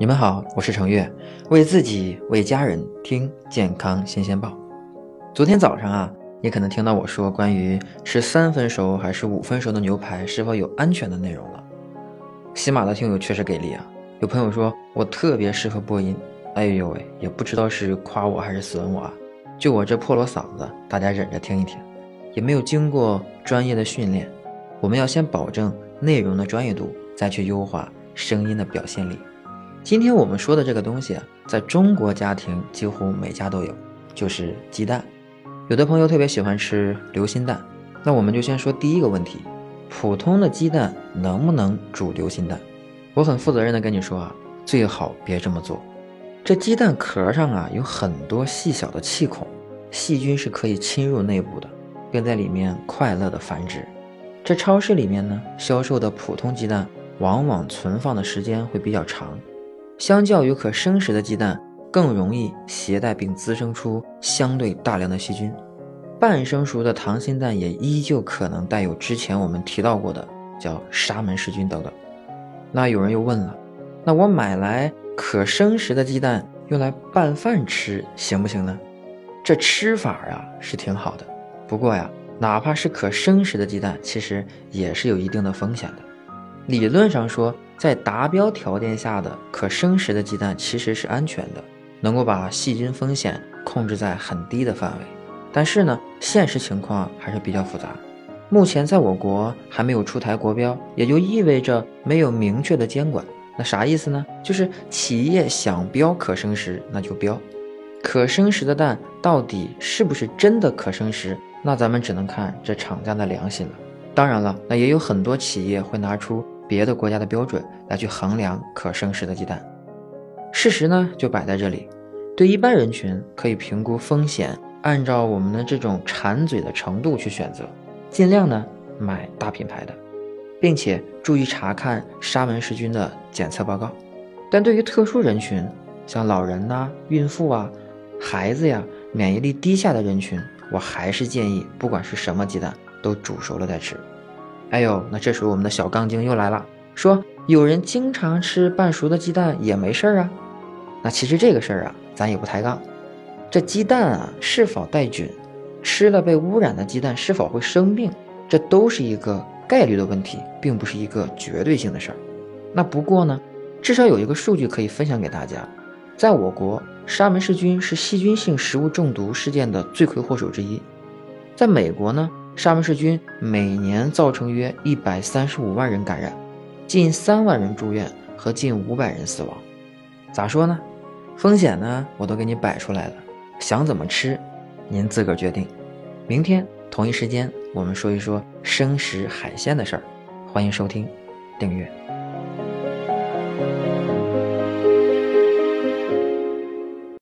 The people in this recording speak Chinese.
你们好，我是程月，为自己为家人听健康新鲜报。昨天早上啊，你可能听到我说关于吃三分熟还是五分熟的牛排是否有安全的内容了。喜马的听友确实给力啊，有朋友说我特别适合播音，哎呦喂，也不知道是夸我还是损我啊。就我这破锣嗓子，大家忍着听一听，也没有经过专业的训练，我们要先保证内容的专业度，再去优化声音的表现力。今天我们说的这个东西啊，在中国家庭几乎每家都有，就是鸡蛋。有的朋友特别喜欢吃流心蛋，那我们就先说第一个问题：普通的鸡蛋能不能煮流心蛋？我很负责任的跟你说啊，最好别这么做。这鸡蛋壳上啊有很多细小的气孔，细菌是可以侵入内部的，并在里面快乐的繁殖。这超市里面呢销售的普通鸡蛋，往往存放的时间会比较长。相较于可生食的鸡蛋，更容易携带并滋生出相对大量的细菌。半生熟的溏心蛋也依旧可能带有之前我们提到过的叫沙门氏菌等等。那有人又问了，那我买来可生食的鸡蛋用来拌饭吃行不行呢？这吃法呀是挺好的，不过呀，哪怕是可生食的鸡蛋，其实也是有一定的风险的。理论上说。在达标条件下的可生食的鸡蛋其实是安全的，能够把细菌风险控制在很低的范围。但是呢，现实情况还是比较复杂。目前在我国还没有出台国标，也就意味着没有明确的监管。那啥意思呢？就是企业想标可生食，那就标。可生食的蛋到底是不是真的可生食？那咱们只能看这厂家的良心了。当然了，那也有很多企业会拿出。别的国家的标准来去衡量可生食的鸡蛋，事实呢就摆在这里。对一般人群可以评估风险，按照我们的这种馋嘴的程度去选择，尽量呢买大品牌的，并且注意查看沙门氏菌的检测报告。但对于特殊人群，像老人呐、孕妇啊、孩子呀、免疫力低下的人群，我还是建议，不管是什么鸡蛋，都煮熟了再吃。哎呦，那这时候我们的小杠精又来了，说有人经常吃半熟的鸡蛋也没事儿啊。那其实这个事儿啊，咱也不抬杠。这鸡蛋啊是否带菌，吃了被污染的鸡蛋是否会生病，这都是一个概率的问题，并不是一个绝对性的事儿。那不过呢，至少有一个数据可以分享给大家，在我国，沙门氏菌是细菌性食物中毒事件的罪魁祸首之一。在美国呢？沙门氏菌每年造成约一百三十五万人感染，近三万人住院和近五百人死亡。咋说呢？风险呢，我都给你摆出来了，想怎么吃，您自个儿决定。明天同一时间，我们说一说生食海鲜的事儿。欢迎收听，订阅。